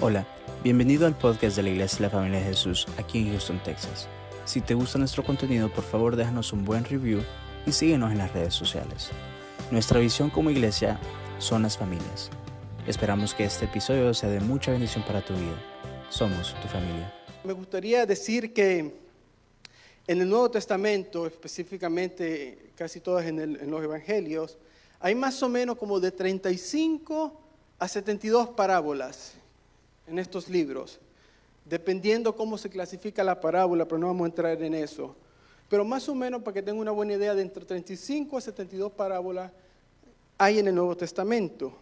Hola, bienvenido al podcast de la Iglesia de la Familia de Jesús aquí en Houston, Texas. Si te gusta nuestro contenido, por favor déjanos un buen review y síguenos en las redes sociales. Nuestra visión como iglesia son las familias. Esperamos que este episodio sea de mucha bendición para tu vida. Somos tu familia. Me gustaría decir que en el Nuevo Testamento, específicamente casi todas en, el- en los Evangelios, hay más o menos como de 35 a 72 parábolas en estos libros, dependiendo cómo se clasifica la parábola, pero no vamos a entrar en eso. Pero más o menos, para que tengan una buena idea, de entre 35 a 72 parábolas hay en el Nuevo Testamento.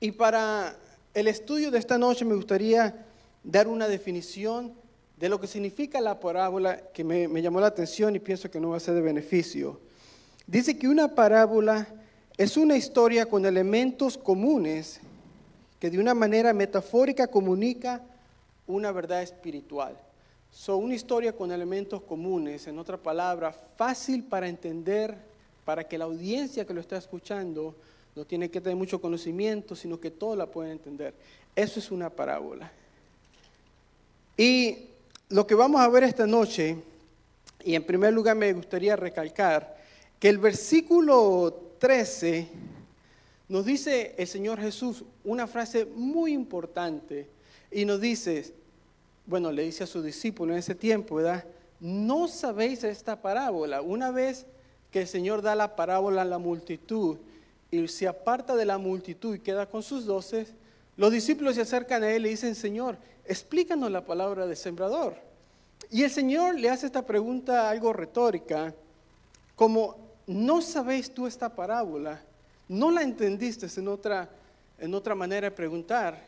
Y para el estudio de esta noche me gustaría dar una definición de lo que significa la parábola que me, me llamó la atención y pienso que no va a ser de beneficio. Dice que una parábola es una historia con elementos comunes que de una manera metafórica comunica una verdad espiritual. Son una historia con elementos comunes, en otra palabra, fácil para entender, para que la audiencia que lo está escuchando no tiene que tener mucho conocimiento, sino que todo la pueden entender. Eso es una parábola. Y lo que vamos a ver esta noche, y en primer lugar me gustaría recalcar que el versículo 13 nos dice el Señor Jesús una frase muy importante y nos dice, bueno, le dice a sus discípulos en ese tiempo, ¿verdad? No sabéis esta parábola. Una vez que el Señor da la parábola a la multitud y se aparta de la multitud y queda con sus doces, los discípulos se acercan a él y le dicen, Señor, explícanos la palabra del sembrador. Y el Señor le hace esta pregunta algo retórica, como, ¿no sabéis tú esta parábola? ¿No la entendiste en otra, en otra manera de preguntar?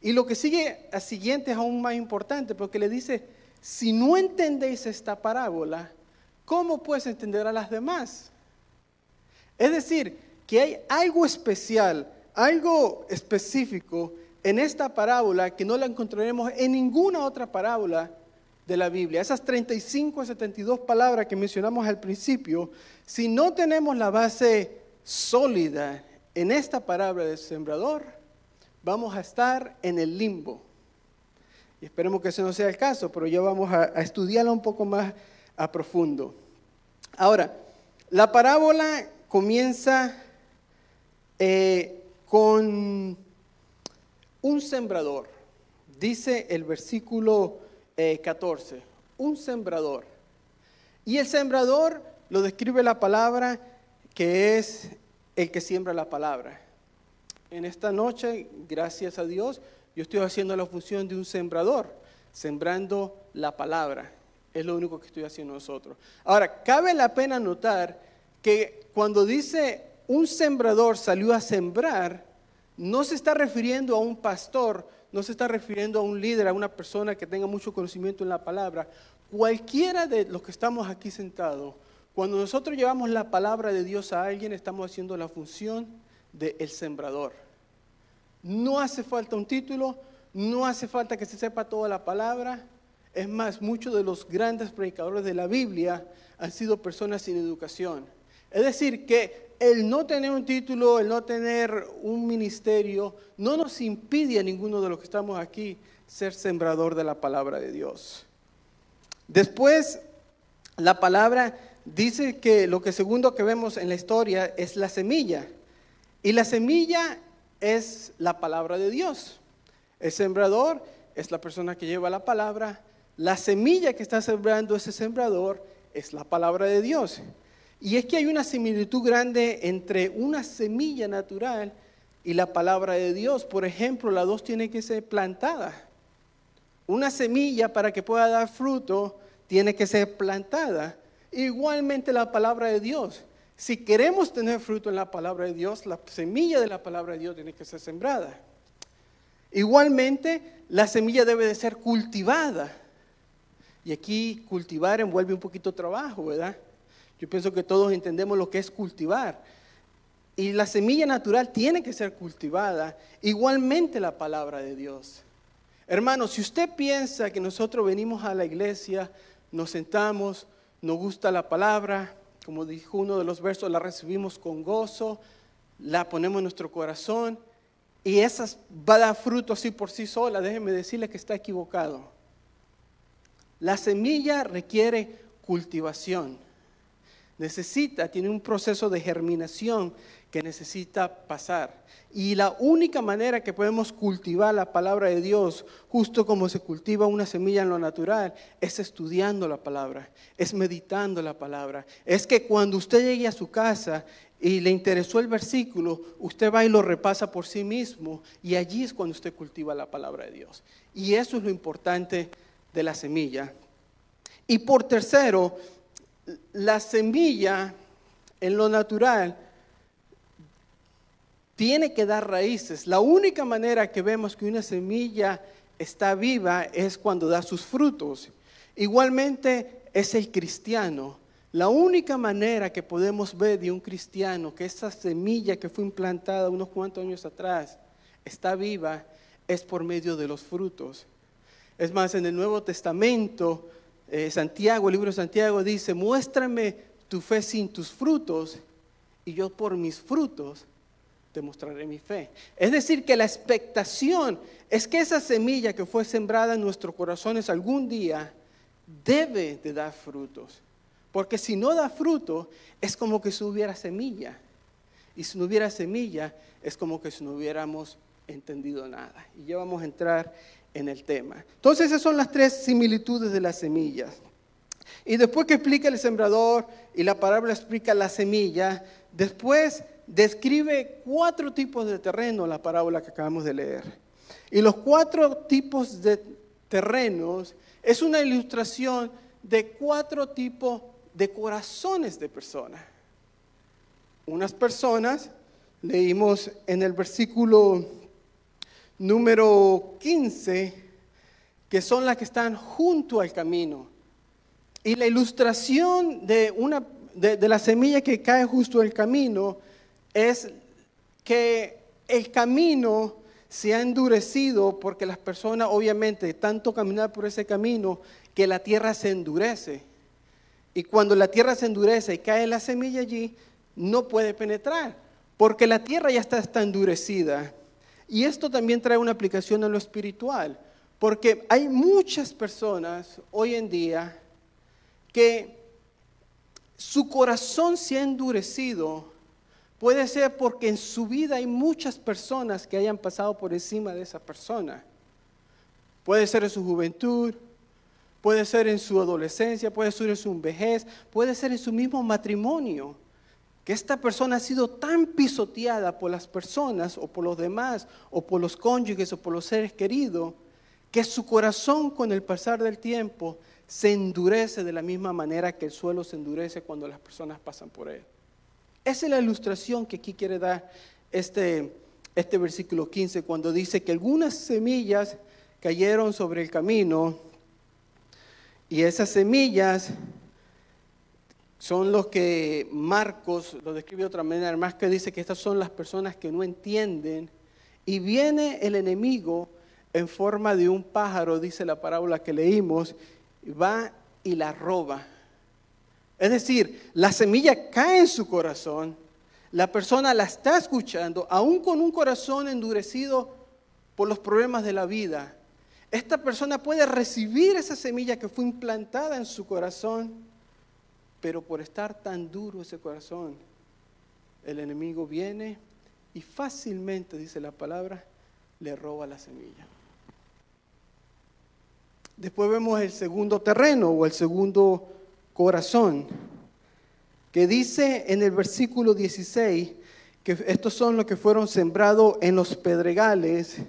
Y lo que sigue a siguiente es aún más importante, porque le dice, si no entendéis esta parábola, ¿cómo puedes entender a las demás? Es decir, que hay algo especial, algo específico en esta parábola que no la encontraremos en ninguna otra parábola de la Biblia. Esas 35 a 72 palabras que mencionamos al principio, si no tenemos la base sólida en esta palabra del sembrador, vamos a estar en el limbo. Y esperemos que ese no sea el caso, pero ya vamos a, estudiarla un poco más a profundo. Ahora, la parábola comienza eh, con un sembrador. Dice el versículo eh, 14, un sembrador. Y el sembrador lo describe la palabra que es el que siembra la palabra. En esta noche, gracias a Dios, yo estoy haciendo la función de un sembrador, sembrando la palabra. Es lo único que estoy haciendo nosotros. Ahora, cabe la pena notar que cuando dice un sembrador salió a sembrar, no se está refiriendo a un pastor, no se está refiriendo a un líder, a una persona que tenga mucho conocimiento en la palabra. Cualquiera de los que estamos aquí sentados, cuando nosotros llevamos la palabra de Dios a alguien, estamos haciendo la función del sembrador. No hace falta un título, no hace falta que se sepa toda la palabra. Es más, muchos de los grandes predicadores de la Biblia han sido personas sin educación. Es decir, que el no tener un título, el no tener un ministerio, no nos impide a ninguno de los que estamos aquí ser sembrador de la palabra de Dios. Después, la palabra dice que lo que segundo que vemos en la historia es la semilla. Y la semilla es la palabra de Dios. El sembrador es la persona que lleva la palabra. La semilla que está sembrando ese sembrador es la palabra de Dios. Y es que hay una similitud grande entre una semilla natural y la palabra de Dios. Por ejemplo, las dos tienen que ser plantadas. Una semilla para que pueda dar fruto tiene que ser plantada. Igualmente la palabra de Dios. Si queremos tener fruto en la palabra de Dios, la semilla de la palabra de Dios tiene que ser sembrada. Igualmente, la semilla debe de ser cultivada. Y aquí cultivar envuelve un poquito trabajo, ¿verdad? Yo pienso que todos entendemos lo que es cultivar. Y la semilla natural tiene que ser cultivada, igualmente la palabra de Dios. Hermanos, si usted piensa que nosotros venimos a la iglesia, nos sentamos, nos gusta la palabra, como dijo uno de los versos, la recibimos con gozo, la ponemos en nuestro corazón y esas va a dar fruto así por sí sola, déjeme decirle que está equivocado. La semilla requiere cultivación. Necesita, tiene un proceso de germinación que necesita pasar. Y la única manera que podemos cultivar la palabra de Dios, justo como se cultiva una semilla en lo natural, es estudiando la palabra, es meditando la palabra. Es que cuando usted llegue a su casa y le interesó el versículo, usted va y lo repasa por sí mismo y allí es cuando usted cultiva la palabra de Dios. Y eso es lo importante de la semilla. Y por tercero, la semilla en lo natural tiene que dar raíces. La única manera que vemos que una semilla está viva es cuando da sus frutos. Igualmente es el cristiano. La única manera que podemos ver de un cristiano que esa semilla que fue implantada unos cuantos años atrás está viva es por medio de los frutos. Es más, en el Nuevo Testamento, eh, Santiago, el libro de Santiago dice, muéstrame tu fe sin tus frutos y yo por mis frutos demostraré mi fe. Es decir, que la expectación es que esa semilla que fue sembrada en nuestros corazones algún día debe de dar frutos. Porque si no da fruto, es como que si hubiera semilla. Y si no hubiera semilla, es como que si no hubiéramos entendido nada. Y ya vamos a entrar en el tema. Entonces esas son las tres similitudes de las semillas. Y después que explica el sembrador y la palabra explica la semilla, después describe cuatro tipos de terreno, la parábola que acabamos de leer. Y los cuatro tipos de terrenos es una ilustración de cuatro tipos de corazones de personas. Unas personas, leímos en el versículo número 15, que son las que están junto al camino. Y la ilustración de, una, de, de la semilla que cae justo al camino es que el camino se ha endurecido porque las personas, obviamente, tanto caminar por ese camino, que la tierra se endurece. Y cuando la tierra se endurece y cae la semilla allí, no puede penetrar, porque la tierra ya está, está endurecida. Y esto también trae una aplicación a lo espiritual, porque hay muchas personas hoy en día que su corazón se ha endurecido Puede ser porque en su vida hay muchas personas que hayan pasado por encima de esa persona. Puede ser en su juventud, puede ser en su adolescencia, puede ser en su vejez, puede ser en su mismo matrimonio. Que esta persona ha sido tan pisoteada por las personas o por los demás, o por los cónyuges o por los seres queridos, que su corazón con el pasar del tiempo se endurece de la misma manera que el suelo se endurece cuando las personas pasan por él. Esa es la ilustración que aquí quiere dar este, este versículo 15, cuando dice que algunas semillas cayeron sobre el camino y esas semillas son los que Marcos lo describe de otra manera, que dice que estas son las personas que no entienden y viene el enemigo en forma de un pájaro, dice la parábola que leímos, va y la roba. Es decir, la semilla cae en su corazón, la persona la está escuchando, aún con un corazón endurecido por los problemas de la vida. Esta persona puede recibir esa semilla que fue implantada en su corazón, pero por estar tan duro ese corazón, el enemigo viene y fácilmente, dice la palabra, le roba la semilla. Después vemos el segundo terreno o el segundo corazón, que dice en el versículo 16 que estos son los que fueron sembrados en los pedregales,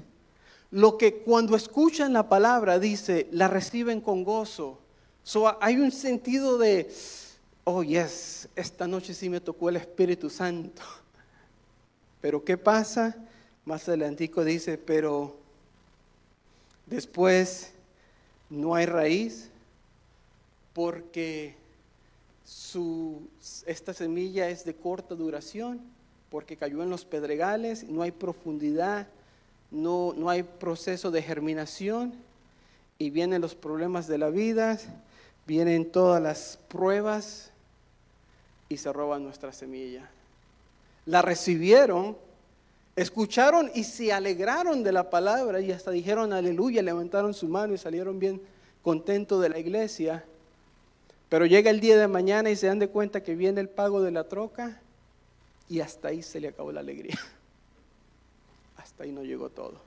lo que cuando escuchan la palabra dice, la reciben con gozo. So, hay un sentido de, oh yes, esta noche sí me tocó el Espíritu Santo. Pero ¿qué pasa? Más adelantico dice, pero después no hay raíz, porque su, esta semilla es de corta duración, porque cayó en los pedregales, no hay profundidad, no, no hay proceso de germinación y vienen los problemas de la vida, vienen todas las pruebas y se roban nuestra semilla. La recibieron Escucharon y se alegraron de la palabra y hasta dijeron aleluya, levantaron su mano y salieron bien contentos de la iglesia. Pero llega el día de mañana y se dan de cuenta que viene el pago de la troca y hasta ahí se le acabó la alegría. Hasta ahí no llegó todo.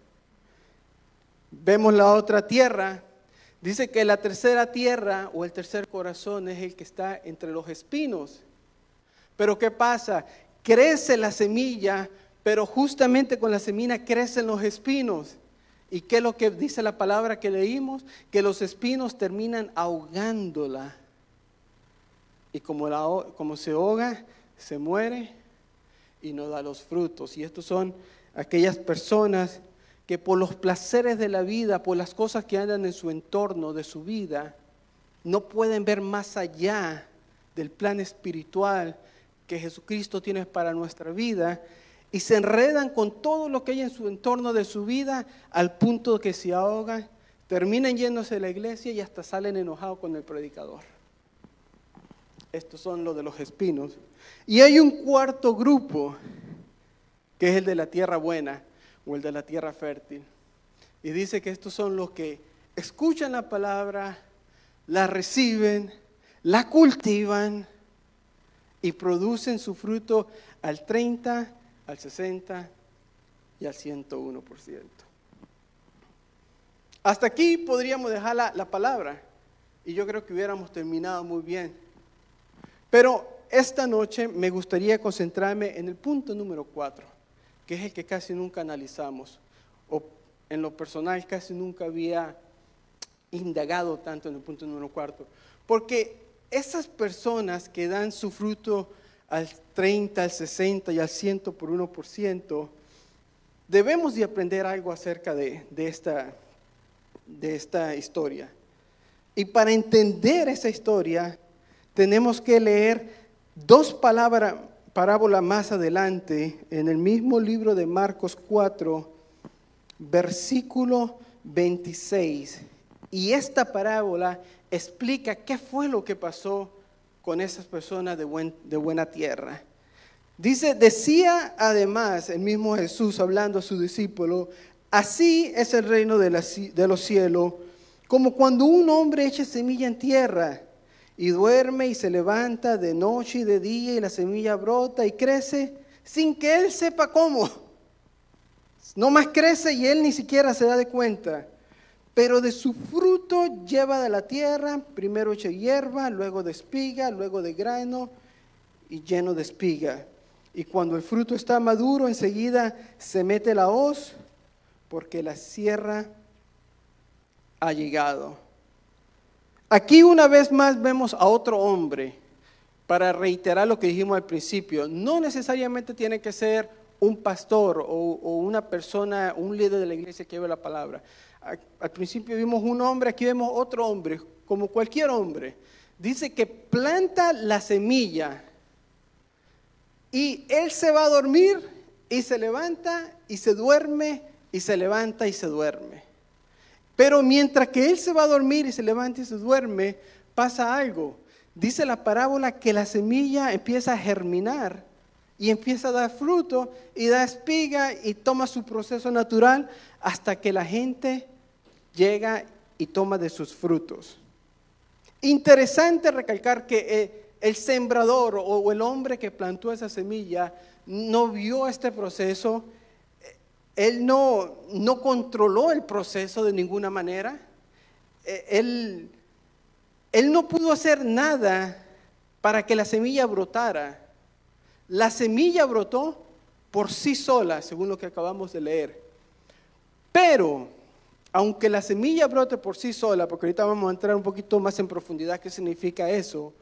Vemos la otra tierra. Dice que la tercera tierra o el tercer corazón es el que está entre los espinos. Pero ¿qué pasa? Crece la semilla, pero justamente con la semilla crecen los espinos. ¿Y qué es lo que dice la palabra que leímos? Que los espinos terminan ahogándola. Y como, la, como se ahoga, se muere y no da los frutos. Y estos son aquellas personas que por los placeres de la vida, por las cosas que andan en su entorno, de su vida, no pueden ver más allá del plan espiritual que Jesucristo tiene para nuestra vida y se enredan con todo lo que hay en su entorno de su vida al punto que se ahogan, terminan yéndose de la iglesia y hasta salen enojados con el predicador. Estos son los de los espinos. Y hay un cuarto grupo, que es el de la tierra buena o el de la tierra fértil. Y dice que estos son los que escuchan la palabra, la reciben, la cultivan y producen su fruto al 30, al 60 y al 101%. Hasta aquí podríamos dejar la, la palabra y yo creo que hubiéramos terminado muy bien. Pero esta noche me gustaría concentrarme en el punto número 4, que es el que casi nunca analizamos, o en lo personal casi nunca había indagado tanto en el punto número 4, porque esas personas que dan su fruto al 30, al 60 y al 100 por 1%, debemos de aprender algo acerca de, esta historia. Y para entender esa historia, tenemos que leer dos palabras, parábolas más adelante, en el mismo libro de Marcos 4, versículo 26. Y esta parábola explica qué fue lo que pasó con esas personas de, de buena tierra. Dice, decía además el mismo Jesús hablando a su discípulo, así es el reino de, de los cielos, como cuando un hombre echa semilla en tierra y duerme y se levanta de noche y de día y la semilla brota y crece sin que él sepa cómo. No más crece y él ni siquiera se da de cuenta. Pero de su fruto lleva de la tierra, primero echa hierba, luego de espiga, luego de grano y lleno de espiga. Y cuando el fruto está maduro, enseguida se mete la hoz, porque la sierra ha llegado. Aquí una vez más vemos a otro hombre, para reiterar lo que dijimos al principio, no necesariamente tiene que ser un pastor o, una persona, un líder de la iglesia que lleve la palabra. Al principio vimos un hombre, aquí vemos otro hombre, como cualquier hombre. Dice que planta la semilla y él se va a dormir y se levanta y se duerme y se levanta y se duerme. Pero mientras que él se va a dormir y se levanta y se duerme, pasa algo. Dice la parábola que la semilla empieza a germinar y empieza a dar fruto y da espiga y toma su proceso natural hasta que la gente llega y toma de sus frutos. Interesante recalcar que eh, el sembrador o el hombre que plantó esa semilla no vio este proceso él no, no controló el proceso de ninguna manera. E, él, él no pudo hacer nada para que la semilla brotara. La semilla brotó por sí sola, según lo que acabamos de leer. Pero, aunque la semilla brote por sí sola, porque ahorita vamos a entrar un poquito más en profundidad qué significa eso,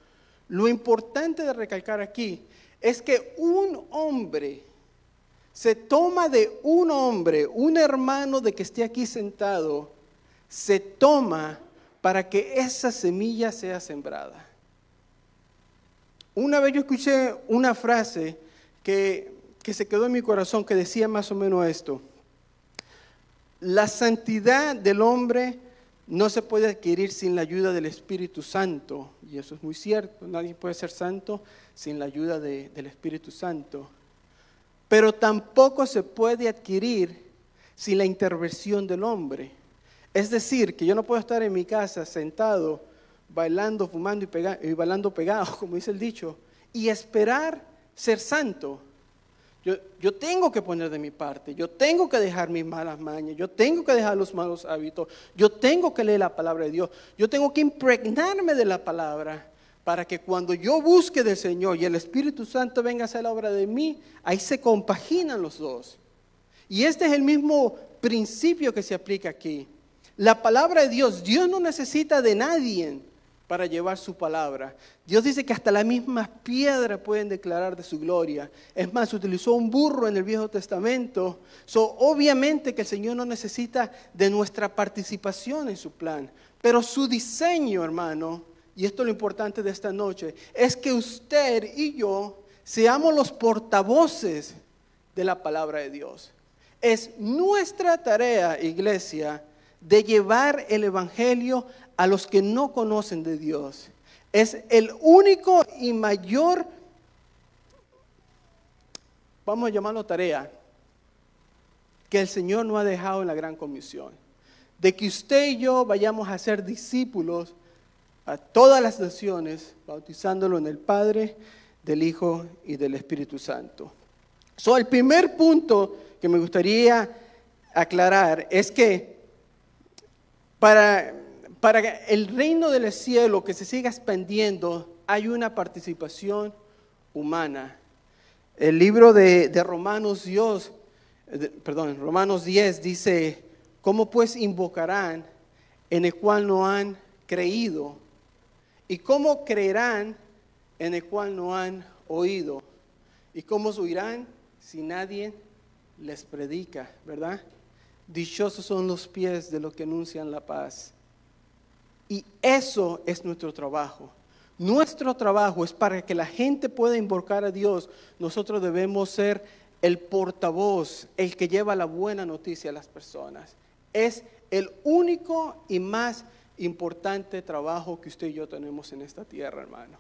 lo importante de recalcar aquí es que un hombre se toma de un hombre, un hermano de que esté aquí sentado, se toma para que esa semilla sea sembrada. Una vez yo escuché una frase que, que se quedó en mi corazón que decía más o menos esto. La santidad del hombre no se puede adquirir sin la ayuda del Espíritu Santo. Y eso es muy cierto. Nadie puede ser santo sin la ayuda del Espíritu Santo. pero tampoco se puede adquirir sin la intervención del hombre. Es decir, que yo no puedo estar en mi casa sentado, bailando, fumando y, bailando pegado, como dice el dicho, y esperar ser santo. Yo, yo, tengo que poner de mi parte, yo tengo que dejar mis malas mañas, yo tengo que dejar los malos hábitos, yo tengo que leer la palabra de Dios, yo tengo que impregnarme de la palabra para que cuando yo busque del Señor y el Espíritu Santo venga a hacer la obra de mí, ahí se compaginan los dos. Y este es el mismo principio que se aplica aquí. La palabra de Dios, Dios no necesita de nadie para llevar su palabra. Dios dice que hasta las mismas piedras pueden declarar de su gloria. Es más, utilizó un burro en el Viejo Testamento. So, obviamente que el Señor no necesita de nuestra participación en su plan. Pero su diseño, hermano, y esto es lo importante de esta noche, es que usted y yo seamos los portavoces de la palabra de Dios. Es nuestra tarea, iglesia, de llevar el Evangelio a los que no conocen de Dios. Es el único y mayor, vamos a llamarlo tarea, que el Señor no ha dejado en la gran comisión. De que usted y yo vayamos a ser discípulos a todas las naciones, bautizándolo en el Padre, del Hijo y del Espíritu Santo. So, el primer punto que me gustaría aclarar es que para, para el reino del cielo que se siga expandiendo, hay una participación humana. El libro de, Romanos Dios, perdón, Romanos 10 dice, ¿cómo pues invocarán en el cual no han creído? ¿Y cómo creerán en el cual no han oído? ¿Y cómo oirán si nadie les predica, verdad? Dichosos son los pies de los que anuncian la paz. Y eso es nuestro trabajo. Nuestro trabajo es para que la gente pueda invocar a Dios. Nosotros debemos ser el portavoz, el que lleva la buena noticia a las personas. Es el único y más importante trabajo que usted y yo tenemos en esta tierra, hermano.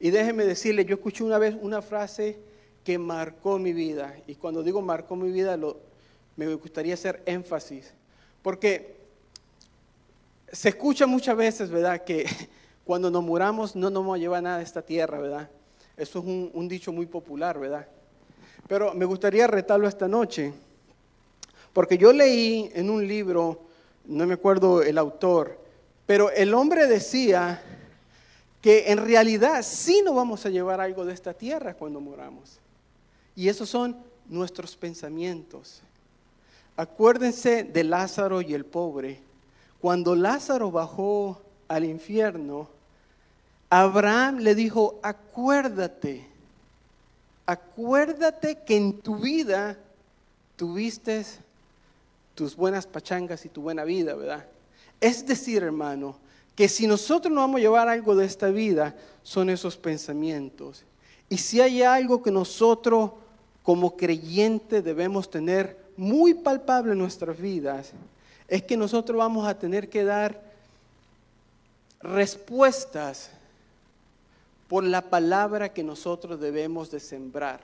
Y déjeme decirle, yo escuché una vez una frase que marcó mi vida. Y cuando digo marcó mi vida, lo, me gustaría hacer énfasis, porque se escucha muchas veces, ¿verdad?, que cuando nos muramos no nos vamos a llevar nada de esta tierra, ¿verdad? Eso es un, dicho muy popular, ¿verdad? Pero me gustaría retarlo esta noche, porque yo leí en un libro, no me acuerdo el autor, pero el hombre decía que en realidad sí nos vamos a llevar algo de esta tierra cuando moramos. Y esos son nuestros pensamientos. Acuérdense de Lázaro y el pobre. Cuando Lázaro bajó al infierno, Abraham le dijo, acuérdate, acuérdate que en tu vida tuviste tus buenas pachangas y tu buena vida, ¿verdad? Es decir, hermano, que si nosotros no vamos a llevar algo de esta vida, son esos pensamientos. Y si hay algo que nosotros como creyentes debemos tener muy palpable en nuestras vidas es que nosotros vamos a tener que dar respuestas por la palabra que nosotros debemos de sembrar,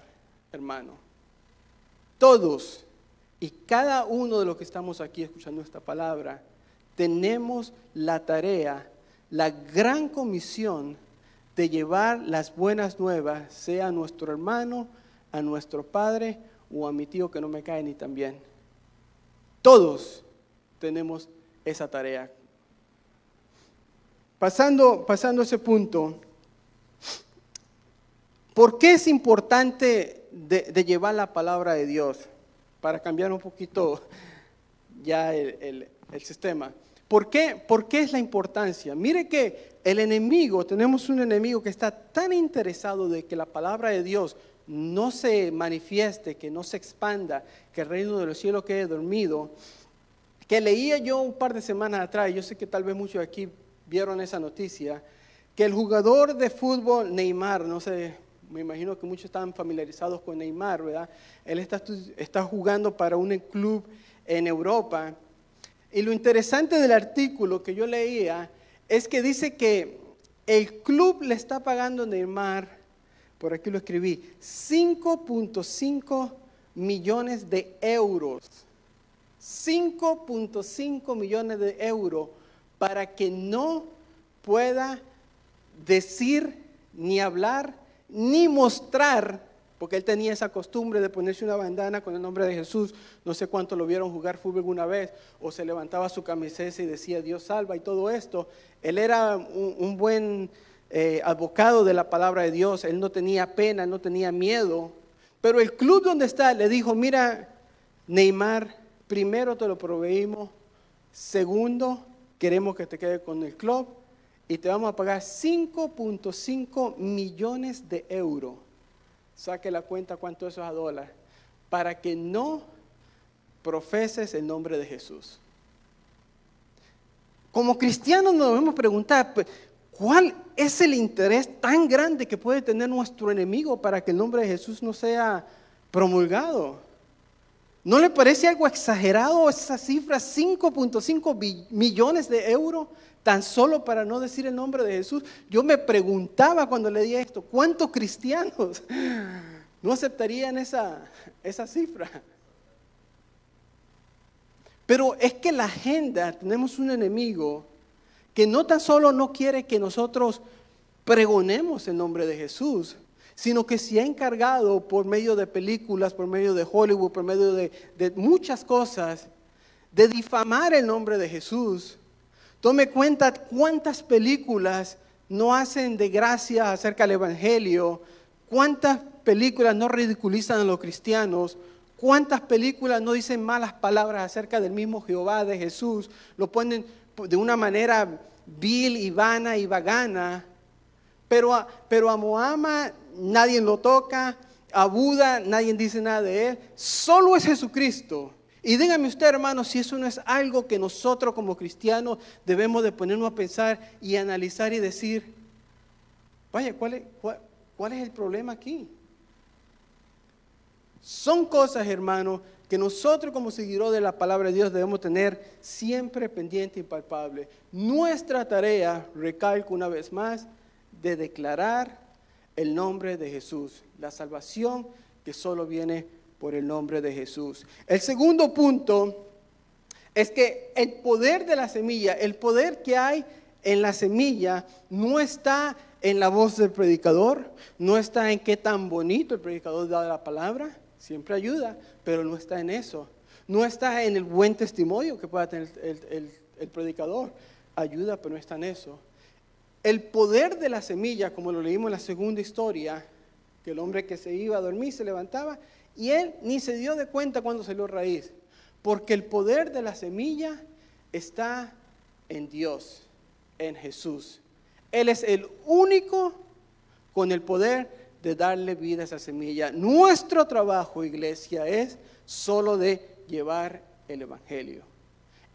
hermano. Todos y cada uno de los que estamos aquí escuchando esta palabra, tenemos la tarea, la gran comisión de llevar las buenas nuevas, sea a nuestro hermano, a nuestro padre o a mi tío que no me cae ni tan bien. Todos tenemos esa tarea. Pasando, pasando ese punto, ¿por qué es importante de, llevar la palabra de Dios? Para cambiar un poquito ya el, sistema. ¿Por qué? ¿Por qué es la importancia? Mire que el enemigo, tenemos un enemigo que está tan interesado de que la palabra de Dios no se manifieste, que no se expanda, que el reino de los cielos quede dormido, que leía yo un par de semanas atrás, yo sé que tal vez muchos aquí vieron esa noticia, que el jugador de fútbol Neymar, no sé, me imagino que muchos están familiarizados con Neymar, ¿verdad? Él está, está jugando para un club en Europa. Y lo interesante del artículo que yo leía es que dice que el club le está pagando a Neymar por aquí lo escribí, 5.5 millones de euros. 5.5 millones de euros para que no pueda decir, ni hablar, ni mostrar, porque él tenía esa costumbre de ponerse una bandana con el nombre de Jesús. No sé cuánto lo vieron jugar fútbol alguna vez, o se levantaba su camiseta y decía Dios salva y todo esto. Él era un, buen eh, abocado de la palabra de Dios, él no tenía pena, no tenía miedo. Pero el club donde está le dijo, mira, Neymar, primero te lo proveímos, segundo, queremos que te quede con el club y te vamos a pagar 5.5 millones de euros. Saque la cuenta cuánto eso es a dólar. Para que no profeses el nombre de Jesús. Como cristianos nos debemos preguntar, ¿cuál es el interés tan grande que puede tener nuestro enemigo para que el nombre de Jesús no sea promulgado? ¿No le parece algo exagerado esa cifra, 5.5 millones de euros, tan solo para no decir el nombre de Jesús? Yo me preguntaba cuando leía esto, ¿cuántos cristianos no aceptarían esa, esa cifra? Pero es que la agenda, tenemos un enemigo que no tan solo no quiere que nosotros pregonemos el nombre de Jesús, sino que se ha encargado por medio de películas, por medio de Hollywood, por medio de, muchas cosas, de difamar el nombre de Jesús. Tome cuenta cuántas películas no hacen de gracia acerca del Evangelio, cuántas películas no ridiculizan a los cristianos, cuántas películas no dicen malas palabras acerca del mismo Jehová de Jesús, lo ponen de una manera vil y vana y vagana. Pero a, pero a Mohammed nadie lo toca, a Buda nadie dice nada de él, solo es Jesucristo. Y dígame usted, hermano, si eso no es algo que nosotros como cristianos debemos de ponernos a pensar y analizar y decir, vaya, ¿cuál es, cuál, es el problema aquí? Son cosas, hermano, que nosotros como seguidores de la palabra de Dios debemos tener siempre pendiente y palpable. Nuestra tarea, recalco una vez más, de declarar el nombre de Jesús, la salvación que solo viene por el nombre de Jesús. El segundo punto es que el poder de la semilla, el poder que hay en la semilla, no está en la voz del predicador, no está en qué tan bonito el predicador da la palabra, siempre ayuda, pero no está en eso. No está en el buen testimonio que pueda tener el, el predicador, ayuda, pero no está en eso. El poder de la semilla, como lo leímos en la segunda historia, que el hombre que se iba a dormir se levantaba y él ni se dio de cuenta cuando salió raíz, porque el poder de la semilla está en Dios, en Jesús. Él es el único con el poder de darle vida a esa semilla. Nuestro trabajo, iglesia, es solo de llevar el Evangelio.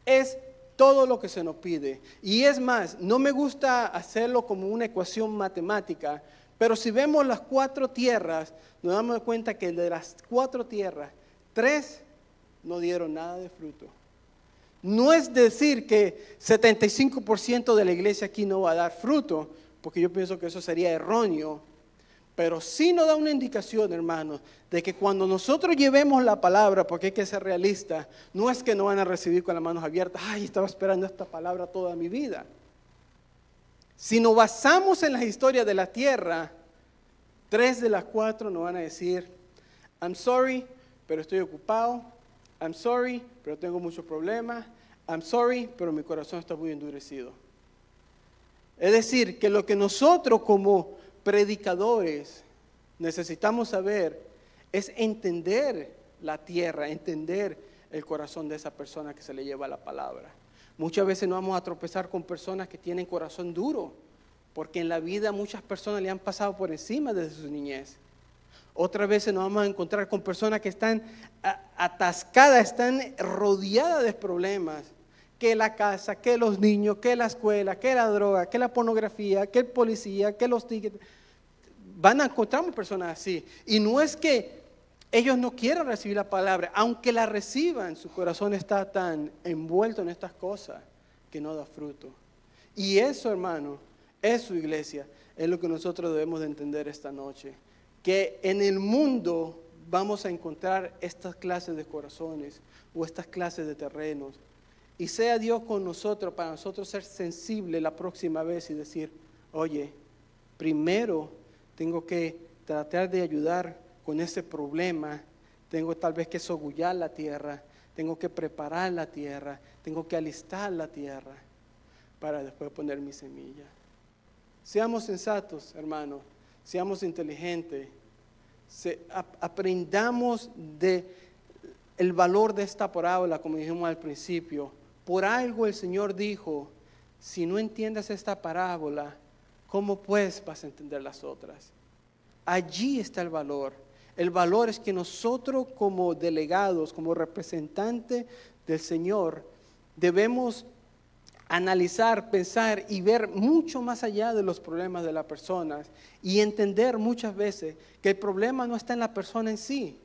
Es todo lo que se nos pide. Y es más, no me gusta hacerlo como una ecuación matemática, pero si vemos las cuatro tierras, nos damos cuenta que de las cuatro tierras, tres no dieron nada de fruto. No es decir que 75% de la iglesia aquí no va a dar fruto, porque yo pienso que eso sería erróneo. Pero sí nos da una indicación, hermanos, de que cuando nosotros llevemos la palabra, porque hay que ser realista, no es que no van a recibir con las manos abiertas, ay, estaba esperando esta palabra toda mi vida. Si nos basamos en la historia de la tierra, tres de las cuatro nos van a decir, I'm sorry, pero estoy ocupado, I'm sorry, pero tengo muchos problemas, I'm sorry, pero mi corazón está muy endurecido. Es decir, que lo que nosotros como predicadores necesitamos saber es entender la tierra, entender el corazón de esa persona que se le lleva la palabra. Muchas veces nos vamos a tropezar con personas que tienen corazón duro, porque en la vida muchas personas le han pasado por encima desde su niñez. Otras veces nos vamos a encontrar con personas que están atascadas, están rodeadas de problemas que la casa, que los niños, que la escuela, que la droga, que la pornografía, que el policía, que los tickets. Van a encontrar personas así. Y no es que ellos no quieran recibir la palabra, aunque la reciban, su corazón está tan envuelto en estas cosas que no da fruto. Y eso, hermano, es su iglesia, es lo que nosotros debemos de entender esta noche. Que en el mundo vamos a encontrar estas clases de corazones o estas clases de terrenos. Y sea Dios con nosotros para nosotros ser sensibles la próxima vez y decir, oye, primero tengo que tratar de ayudar con ese problema, tengo tal vez que sogullar la tierra, tengo que preparar la tierra, tengo que alistar la tierra para después poner mi semilla. Seamos sensatos, hermanos, seamos inteligentes, aprendamos de valor de esta parábola, como dijimos al principio. Por algo el Señor dijo, si no entiendes esta parábola, ¿cómo pues vas a entender las otras? Allí está el valor. El valor es que nosotros como delegados, como representantes del Señor, debemos analizar, pensar y ver mucho más allá de los problemas de las personas y entender muchas veces que el problema no está en la persona en sí.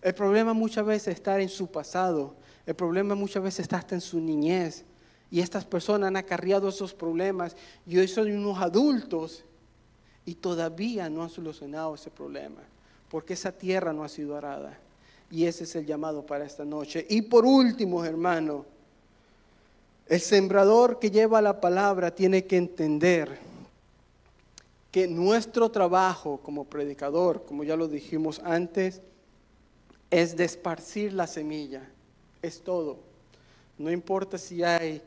El problema muchas veces está en su pasado. El problema muchas veces está hasta en su niñez. Y estas personas han acarreado esos problemas y hoy son unos adultos y todavía no han solucionado ese problema porque esa tierra no ha sido arada. Y ese es el llamado para esta noche. Y por último, hermano, el sembrador que lleva la palabra tiene que entender que nuestro trabajo como predicador, como ya lo dijimos antes, es de esparcir la semilla. Es todo. No importa si hay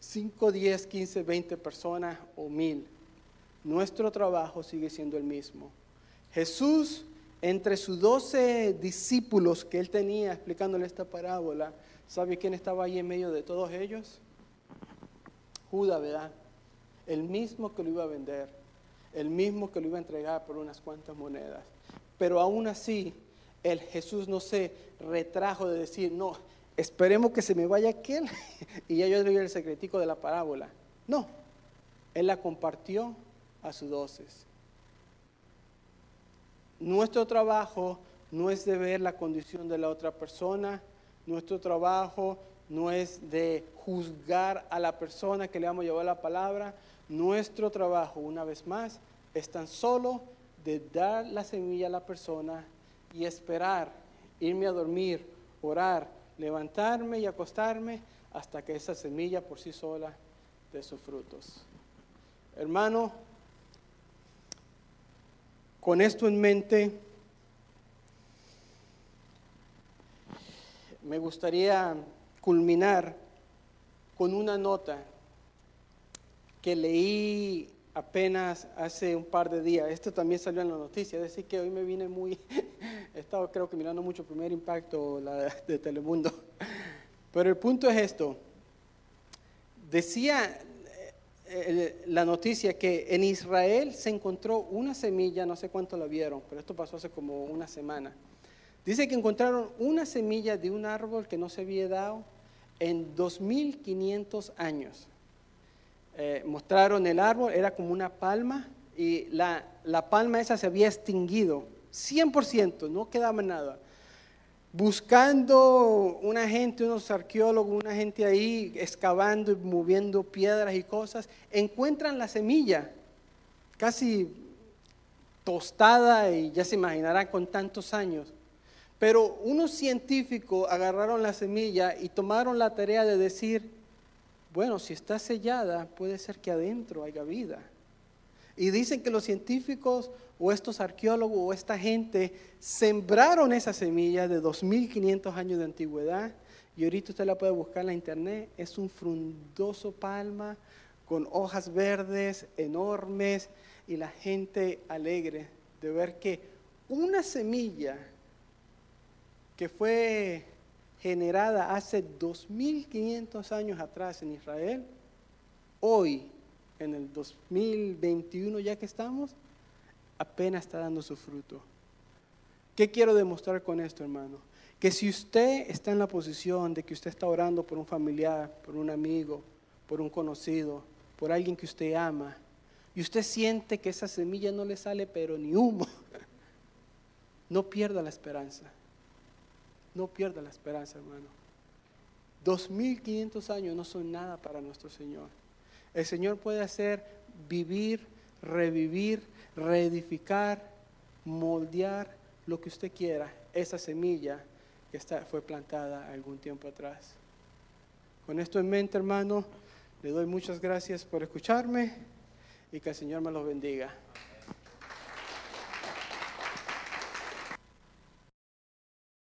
5, 10, 15, 20 personas o mil. Nuestro trabajo sigue siendo el mismo. Jesús, entre sus doce discípulos que él tenía explicándole esta parábola, ¿Sabe quién estaba ahí en medio de todos ellos? Judas, ¿verdad? El mismo que lo iba a vender, el mismo que lo iba a entregar por unas cuantas monedas. Pero aún así, el Jesús no se retrajo de decir, no, esperemos que se me vaya aquel y ya yo doy el secretico de la parábola. No, Él la compartió a sus doces. Nuestro trabajo no es de ver la condición de la otra persona, nuestro trabajo no es de juzgar a la persona que le vamos a llevar la palabra. Nuestro trabajo, una vez más, es tan solo de dar la semilla a la persona y esperar, irme a dormir, orar, levantarme y acostarme hasta que esa semilla por sí sola dé sus frutos. Hermano, con esto en mente, me gustaría culminar con una nota que leí apenas hace un par de días. Esto también salió en la noticia, es decir, que hoy me vine muy, he estado creo que mirando mucho primer impacto de Telemundo. Pero el punto es esto. Decía eh, la noticia que en Israel se encontró una semilla, no sé cuánto la vieron, pero esto pasó hace como una semana Dice que encontraron una semilla de un árbol que no se había dado en 2500 años. Eh, mostraron el árbol, era como una palma y la, la palma esa se había extinguido, 100%, no quedaba nada. Buscando una gente, unos arqueólogos, una gente ahí excavando y moviendo piedras y cosas, encuentran la semilla, casi tostada y ya se imaginarán con tantos años. Pero unos científicos agarraron la semilla y tomaron la tarea de decir, bueno, si está sellada, puede ser que adentro haya vida. Y dicen que los científicos o estos arqueólogos o esta gente sembraron esa semilla de 2500 años de antigüedad y ahorita usted la puede buscar en la internet. Es un frondoso palma con hojas verdes enormes y la gente alegre de ver que una semilla que fue generada hace 2500 años atrás en Israel, hoy, en el 2021 ya que estamos, apenas está dando su fruto. ¿Qué quiero demostrar con esto, hermano? Que si usted está en la posición de que usted está orando por un familiar, por un amigo, por un conocido, por alguien que usted ama, y usted siente que esa semilla no le sale pero ni humo, no pierda la esperanza. No pierda la esperanza, hermano. 2500 años no son nada para nuestro Señor. El Señor puede hacer vivir, revivir, reedificar, moldear lo que usted quiera, esa semilla que está, fue plantada algún tiempo atrás. Con esto en mente, hermano, le doy muchas gracias por escucharme y que el Señor me los bendiga.